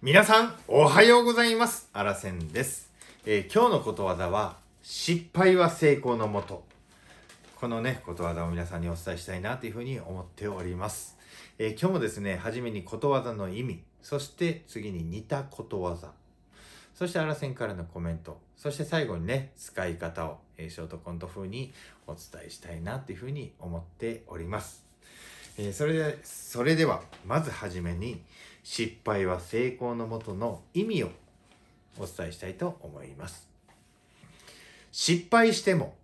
皆さん、おはようございます。あらせんです。えー今日のことわざは、失敗は成功のもと。このね、ことわざを皆さんにお伝えしたいなというふうに思っております。えー今日もですね、はじめにことわざの意味、そして次に似たことわざ、そしてあらせんからのコメント、そして最後にね、使い方を、えーショートコント風にお伝えしたいなというふうに思っております。えーそれで、それでは、まずはじめに、失敗は成功のもとの意味をお伝えしたいと思います。失敗しても、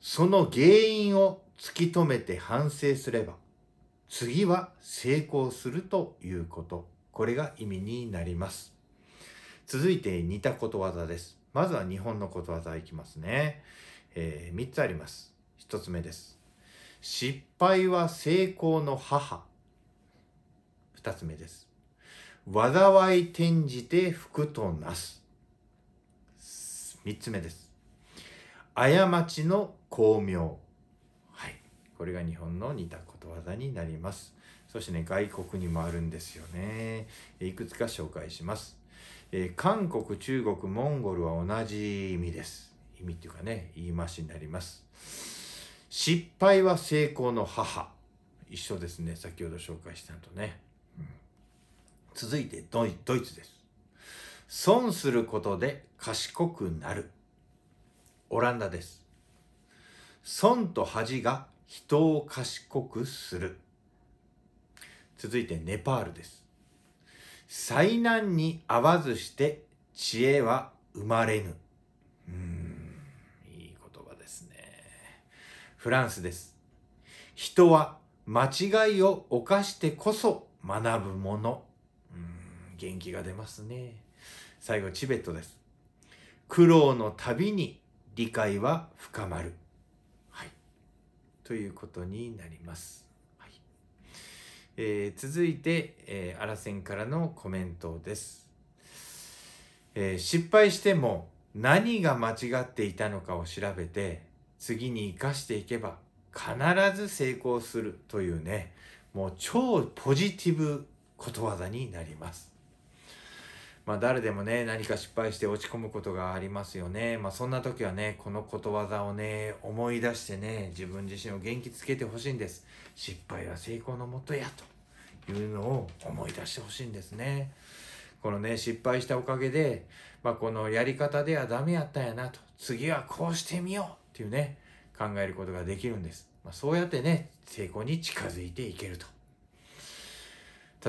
その原因を突き止めて反省すれば、次は成功するということ。これが意味になります。続いて似たことわざです。まずは日本のことわざいきますね。え3つあります。1つ目です。失敗は成功の母。2つ目です。災い転じて福となす。3つ目です。過ちの巧妙。はい。これが日本の似たことわざになります。そしてね、外国にもあるんですよね。いくつか紹介します。えー韓国、中国、モンゴルは同じ意味です。意味っていうかね、言い回しになります。失敗は成功の母。一緒ですね。先ほど紹介したのとね。うん続いてドイドイツです。損することで賢くなる。オランダです。損と恥が人を賢くする。続いてネパールです。災難に合わずして知恵は生まれぬ。うん、いい言葉ですね。フランスです。人は間違いを犯してこそ学ぶもの。元気が出ますね。最後、チベットです。苦労のたびに理解は深まる。はい。ということになります。はい。えー続いて、えー、アラセンからのコメントです、えー失敗しても何が間違っていたのかを調べて次に生かしていけば必ず成功するというねもう超ポジティブことわざになりますまあ誰でもね何か失敗して落ち込むことがありますよね。まあそんな時はねこのことわざをね思い出してね自分自身を元気つけてほしいんです。失敗は成功のもとやというのを思い出してほしいんですね。このね失敗したおかげで、まあ、このやり方ではダメやったんやなと次はこうしてみようっていうね考えることができるんです、まあ、そうやってね成功に近づいていけると。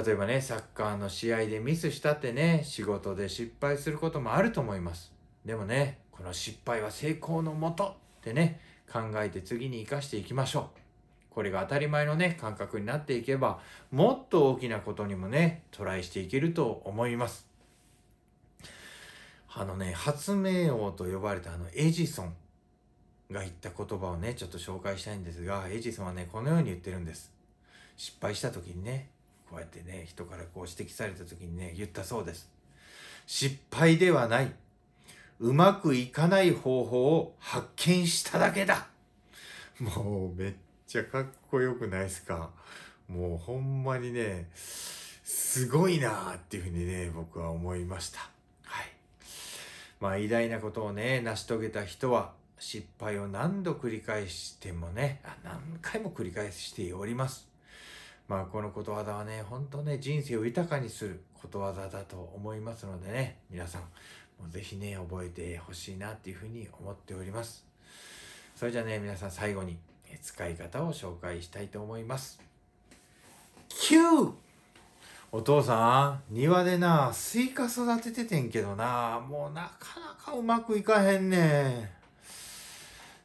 例えばねサッカーの試合でミスしたってね仕事で失敗することもあると思います。でもねこの失敗は成功のもとってね考えて次に生かしていきましょう。これが当たり前のね感覚になっていけばもっと大きなことにもねトライしていけると思います。あのね発明王と呼ばれたあのエジソンが言った言葉をねちょっと紹介したいんですがエジソンはねこのように言ってるんです。失敗した時にねこうやってね人からこう指摘された時にね言ったそうです。失敗ではない。うまくいかない方法を発見しただけだ。もうめっちゃかっこよくないですか。もうほんまにねすごいなっていうふうにね僕は思いました。はい。まあ偉大なことをね成し遂げた人は失敗を何度繰り返してもね何回も繰り返しております。まあこのことわざはね本当ね人生を豊かにすることわざだと思いますのでね皆さんもうぜひね覚えてほしいなっていうふうに思っておりますそれじゃあね皆さん最後に使い方を紹介したいと思います。9! お父さん、庭でな、スイカ育てててんけどな、もうなかなかうまくいかへんね。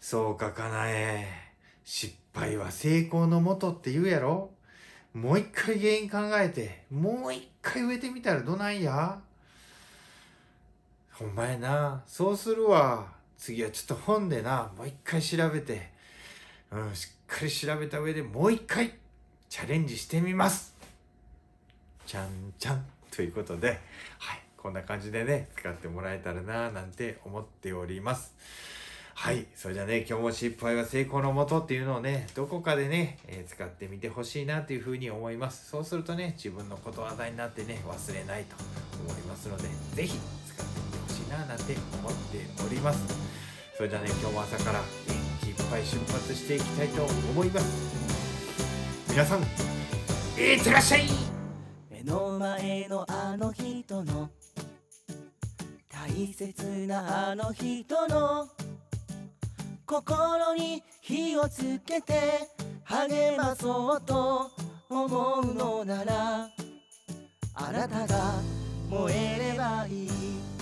そうかかなえ。失敗は成功のもとって言うやろもう一回原因考えて、もう一回植えてみたらどないや？ほんまやな。そうするわ。次はちょっと本でな、もう一回調べて、うん、しっかり調べた上でもう一回チャレンジしてみます。ちゃんちゃんということで、はい、こんな感じでね、使ってもらえたらな、なんて思っております。はい。それじゃあね、今日も失敗は成功のもとっていうのをね、どこかでね、えー使ってみてほしいなというふうに思います。そうするとね、自分のことわざになってね、忘れないと思いますのでぜひ使ってみてほしいななんて思っておりますそれではね今日も朝から元気いっぱい出発していきたいと思います皆さんいってらっしゃい目の前のあの人の大切なあの人の心に火をつけて励まそうと思うのならあなたが燃えればいい。